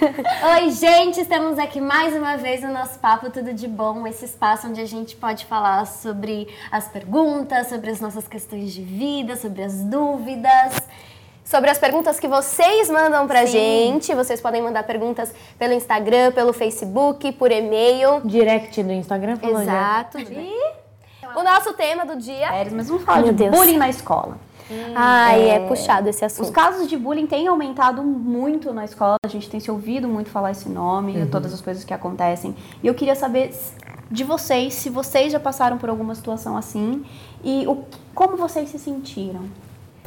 Oi, gente, estamos aqui mais uma vez no nosso Papo Tudo de Bom, esse espaço onde a gente pode falar sobre as perguntas, sobre as nossas questões de vida, sobre as dúvidas. Sobre as perguntas que vocês mandam pra Sim. gente. Vocês podem mandar perguntas pelo Instagram, pelo Facebook, por e-mail. Direct do Instagram falou já. Exato. E o nosso tema do dia. Séries, mas vamos falar Meu de Deus. bullying na escola. Ai, é puxado esse Os assunto. casos de bullying têm aumentado muito na escola, a gente tem se ouvido muito falar esse nome, todas as coisas que acontecem. E eu queria saber de vocês, se vocês já passaram por alguma situação assim e o, como vocês se sentiram.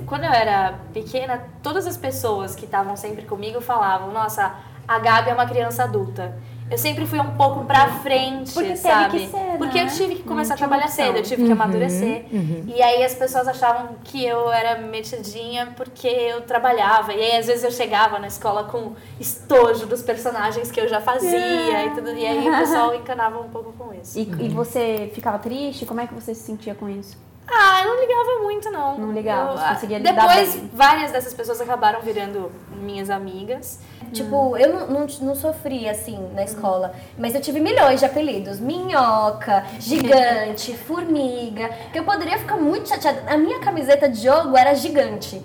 Quando eu era pequena, todas as pessoas que estavam sempre comigo falavam: Nossa, a Gabi é uma criança adulta. Eu sempre fui um pouco pra frente, Porque teve sabe? que ser, Porque né? eu tive que começar a trabalhar opção. cedo, eu tive que amadurecer. E aí as pessoas achavam que eu era metidinha porque eu trabalhava. E aí às vezes eu chegava na escola com estojo dos personagens que eu já fazia e tudo. E aí o pessoal encanava um pouco com isso. E, e você ficava triste? Como é que você se sentia com isso? Ah, eu não ligava muito, não. Não ligava, Eu, ah, conseguia lidar Depois, bem. várias dessas pessoas acabaram virando minhas amigas. Tipo, eu não, não, não sofri assim na escola, mas eu tive milhões de apelidos: minhoca, gigante, formiga. Que eu poderia ficar muito chateada. A minha camiseta de jogo era gigante.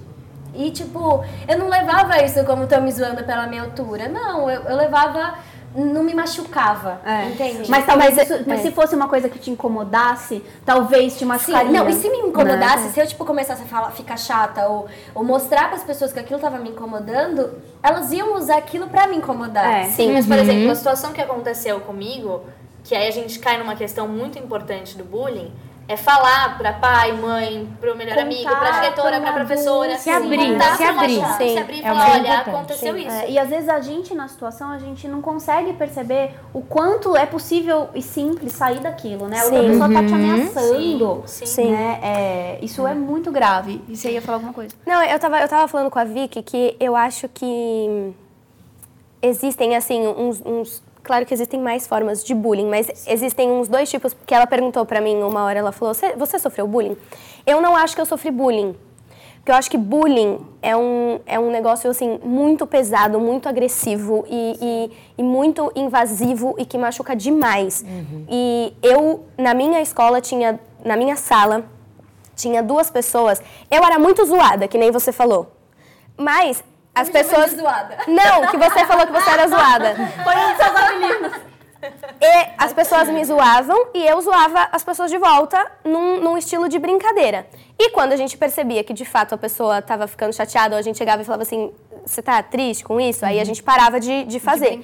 E, tipo, eu não levava isso como tão me zoando pela minha altura. Não, eu, eu levava. Não me machucava. Entende? Mas talvez Mas é- isso- mas é. se fosse uma coisa que te incomodasse, talvez te Sim, machucaria. não, e se me incomodasse, né? se eu tipo começasse a falar, ficar chata ou, ou mostrar para as pessoas que aquilo tava me incomodando, elas iam usar aquilo pra me incomodar. É. Sim, mas por exemplo, a situação que aconteceu comigo, que aí a gente cai numa questão muito importante do bullying, é falar pra pai, mãe, pro melhor Contar amigo, pra diretora, pra um pra professora. Se abrir, contar se abrir. Sim, Se abrir e é falar, olha, aconteceu isso. É, e às vezes a gente na situação a gente não consegue perceber o quanto é possível e simples sair daquilo, né? A outra Sim. pessoa tá te ameaçando. Sim, Sim. Né? É, isso é muito grave. E você ia falar alguma coisa? Não, eu tava, eu tava falando com a Vicky que eu acho que existem, assim, uns, uns- Claro que existem mais formas de bullying, mas existem uns dois tipos. Que ela perguntou pra mim uma hora, ela falou: "Você- sofreu bullying? Eu não acho que eu sofri bullying. Porque eu acho que bullying é um, é um negócio, assim, muito pesado, muito agressivo e, e, e muito invasivo e que machuca demais. E eu, na minha escola, tinha. Na minha sala, tinha duas pessoas. Eu era muito zoada, que nem você falou. Mas as de pessoas. zoada. Não, que você falou que você era zoada. Foi um dos seus apelidos. E as pessoas me zoavam e eu zoava as pessoas de volta num, num estilo de brincadeira. E quando a gente percebia que de fato a pessoa estava ficando chateada, ou a gente chegava e falava assim: você tá triste com isso? Aí a gente parava de, de fazer.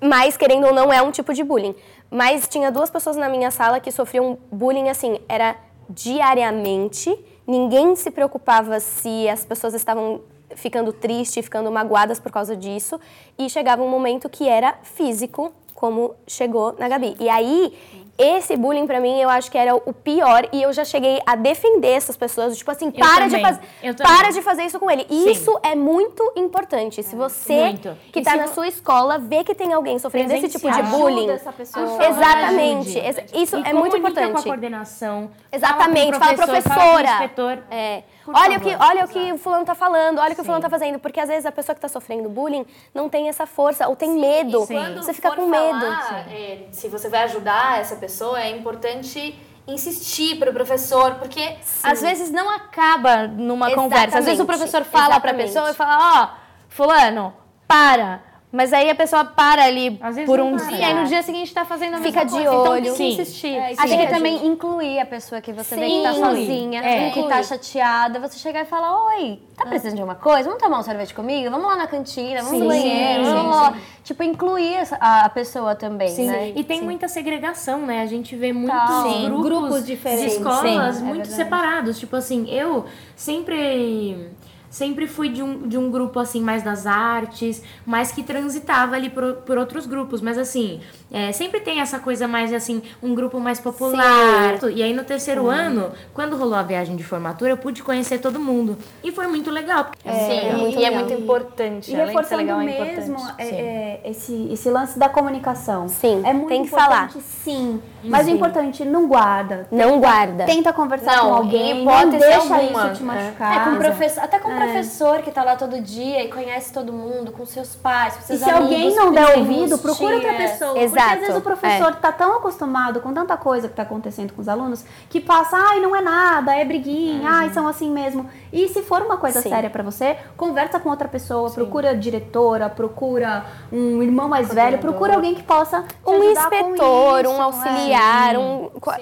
Mas, querendo ou não, é um tipo de bullying. Mas tinha duas pessoas na minha sala que sofriam bullying assim, era diariamente. Ninguém se preocupava se as pessoas estavam ficando tristes, ficando magoadas por causa disso. E chegava um momento que era físico, como chegou na Gabi. E aí, esse bullying pra mim, eu acho que era o pior. E eu já cheguei a defender essas pessoas. Tipo assim, para de, também, faz... eu também. para de fazer isso com ele. Sim. isso é muito importante. Se você Muito. que E tá se na sua escola vê que tem alguém sofrendo esse tipo de bullying. Ajuda essa pessoa. Por favor, Exatamente. Isso E é muito comunica com a importante. coordenação. Exatamente, fala com o professor, professora. Fala com o inspetor. É. Por Olha o, favor. que, olha o que o fulano tá falando, olha o que o fulano Sim. tá fazendo. Porque às vezes a pessoa que tá sofrendo bullying não tem essa força ou tem medo. E quando Você fica for com medo. falar, é, se você vai ajudar essa pessoa, é importante insistir pro professor, porque Às vezes não acaba numa conversa. Às vezes o Exatamente, professor fala pra exatamente. pessoa e fala, ó, fulano, para. Mas aí a pessoa para ali por um dia e aí no dia seguinte tá fazendo a Fica mesma de coisa. Então olho. tem que Sim. insistir. É, Sim. Acho que também incluir a pessoa que você vê que tá Sim. sozinha, É. que tá chateada, você chegar e falar, oi, tá precisando de alguma coisa? Vamos tomar um sorvete comigo? Vamos lá na cantina, vamos Sim, no banheiro, sim, vamos lá. Tipo, incluir a, a pessoa também, Sim. né? E tem muita segregação, né? A gente vê muitos Sim. grupos, Grupos diferentes. de escolas Sim, é muito verdade. separados. Tipo assim, eu sempre sempre fui de um, de um grupo assim mais das artes, mas que transitava ali por, por outros grupos. Mas assim, é, sempre tem essa coisa mais assim, um grupo mais popular. E aí no terceiro ano, quando rolou a viagem de formatura, eu pude conhecer todo mundo. E foi muito legal. porque- Sim, muito e é legal. muito importante. E além de ser reforçando legal, é mesmo é, é, esse, esse lance da comunicação. Sim, é muito tem que importante, falar. sim. Mas o importante, não guarda. Não guarda. Tenta conversar Não, com alguém, não deixa alguma, isso te é. machucar. É, com professor, até com o professor que tá lá todo dia e conhece todo mundo, com seus pais, com E seus se amigos, alguém não der ouvido, procura outra pessoa. Porque às Exato, vezes o professor tá tão acostumado com tanta coisa que tá acontecendo com os alunos que passa, ai, não é nada, é briguinha, ai, são assim mesmo. E se for uma coisa Sim. séria pra você, conversa com outra pessoa, procura diretora, procura um irmão mais velho, procura alguém que possa um inspetor, isso, um é. auxiliar, um qua-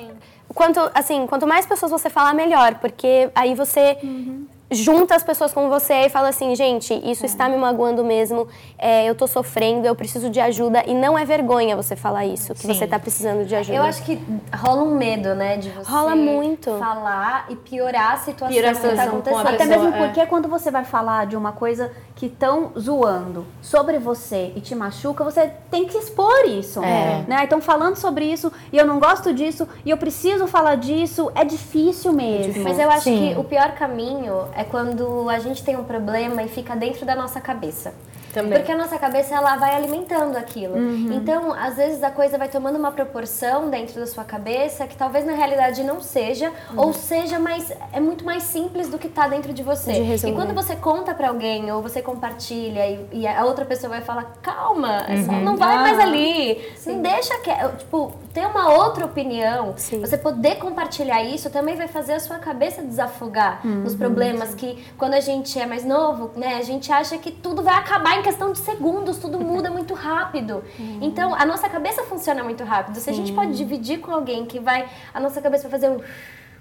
quanto assim, quanto mais pessoas você falar melhor, porque aí você Uhum. Junta as pessoas com você e fala assim, gente, isso está me magoando mesmo, é, eu tô sofrendo, eu preciso de ajuda e não é vergonha você falar isso, que você tá precisando de ajuda. Eu acho que rola um medo, né, de você Rola muito. falar e piorar a situação Piorar a que tá acontecendo. Até mesmo é. porque quando você vai falar de uma coisa que estão zoando sobre você e te machuca, você tem que expor isso. É. Né? Então, falando sobre isso, e eu não gosto disso, e eu preciso falar disso, é difícil mesmo. Mas eu acho Sim. que o pior caminho é quando a gente tem um problema e fica dentro da nossa cabeça. Também. Porque a nossa cabeça ela vai alimentando aquilo. Uhum. Então, às vezes a coisa vai tomando uma proporção dentro da sua cabeça que talvez na realidade não seja, Uhum. ou seja, mas é muito mais simples do que tá dentro de você. De e quando você conta pra alguém ou você compartilha e, e a outra pessoa vai falar: "Calma, só- não vai mais ali". Não deixa que tipo ter uma outra opinião. Sim. Você poder compartilhar isso também vai fazer a sua cabeça desafogar nos problemas que quando a gente é mais novo, né, a gente acha que tudo vai acabar em questão de segundos, tudo muda muito rápido. Então, a nossa cabeça funciona muito rápido. Se a gente pode dividir com alguém que vai, a nossa cabeça vai fazer um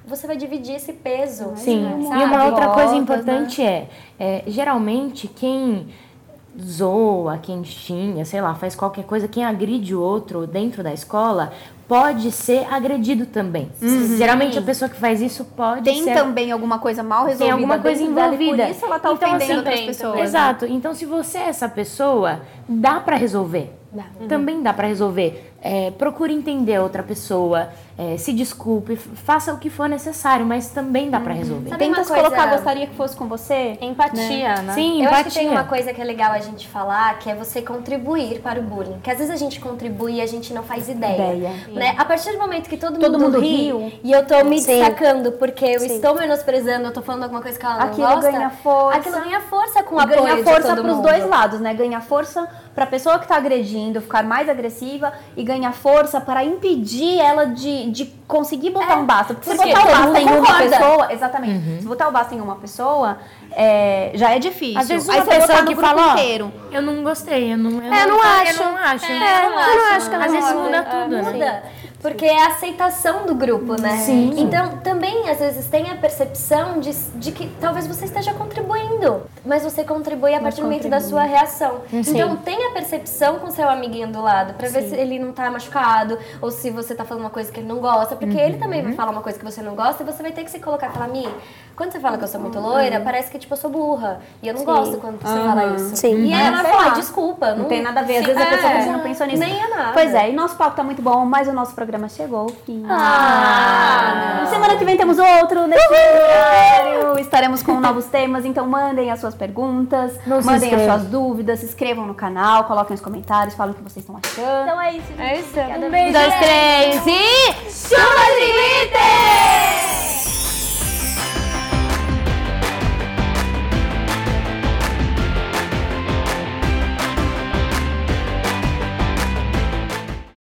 você vai dividir esse peso. Sim, sabe? e uma outra coisa importante é, é, geralmente quem zoa, quem xinga, sei lá, faz qualquer coisa, quem agride o outro dentro da escola pode ser agredido também. Geralmente a pessoa que faz isso pode Tem ser também alguma coisa mal resolvida tem alguma coisa e envolvida. por isso ela tá Então, ofendendo assim, outras pessoas. também. Exato. Então, se você é essa pessoa, dá pra resolver. Também dá pra resolver. É, procure entender a outra pessoa, é, se desculpe, faça o que for necessário, mas também dá pra resolver. Sabe Tenta se coisa- colocar, gostaria que fosse com você. Empatia, né? Sim, Eu empatia. acho que tem uma coisa que é legal a gente falar, que é você contribuir para o bullying. Que às vezes a gente contribui e a gente não faz ideia. Ideia. Né? A partir do momento que todo, Todo mundo, mundo ri riu. e eu tô me Sim. destacando porque eu Sim. estou menosprezando, eu tô falando alguma coisa que ela não Aquilo gosta. ganha força. Aquilo ganha força com o E apoio ganha de força todo pros mundo. dois lados, né? Ganha força pra pessoa que tá agredindo ficar mais agressiva e ganha força para impedir ela de, de conseguir botar um basta. Porque se porque botar o basta em uma pessoa, exatamente. Se botar o basta em uma pessoa, é, já é difícil. Às vezes Aí uma você botar pessoa no que grupo fala, inteiro. eu não gostei, eu não, eu É, eu não acho. Eu não acho. É, eu não acho que ela Às vezes muda É, tudo. né? Muda. Porque é a aceitação do grupo, né? Sim. Então, também, às vezes, tem a percepção de, de que talvez você esteja contribuindo. Mas você contribui a partir do momento da sua reação. Então, tenha a percepção com seu amiguinho do lado, pra ver se ele não tá machucado, ou se você tá falando uma coisa que ele não gosta. Porque ele também vai falar uma coisa que você não gosta, e você vai ter que se colocar e falar, Mi, quando você fala que eu sou muito loira, parece que, tipo, eu sou burra. E eu não gosto quando você fala isso. Sim. E É, ela vai falar, desculpa. Não tem nada a ver. Às vezes a É, pessoa pensa, não pensou nisso. Nem é nada. Pois é, e nosso papo tá muito bom, mas o nosso programa chegou ao fim. Ah. Semana que vem temos outro nesse horário. Estaremos com novos temas, então mandem as suas perguntas, mandem as suas dúvidas, se inscrevam no canal, coloquem nos comentários, falem o que vocês estão achando. Então é isso, gente. É isso. Obrigada. Um, dois, três e... Chuva de glitter!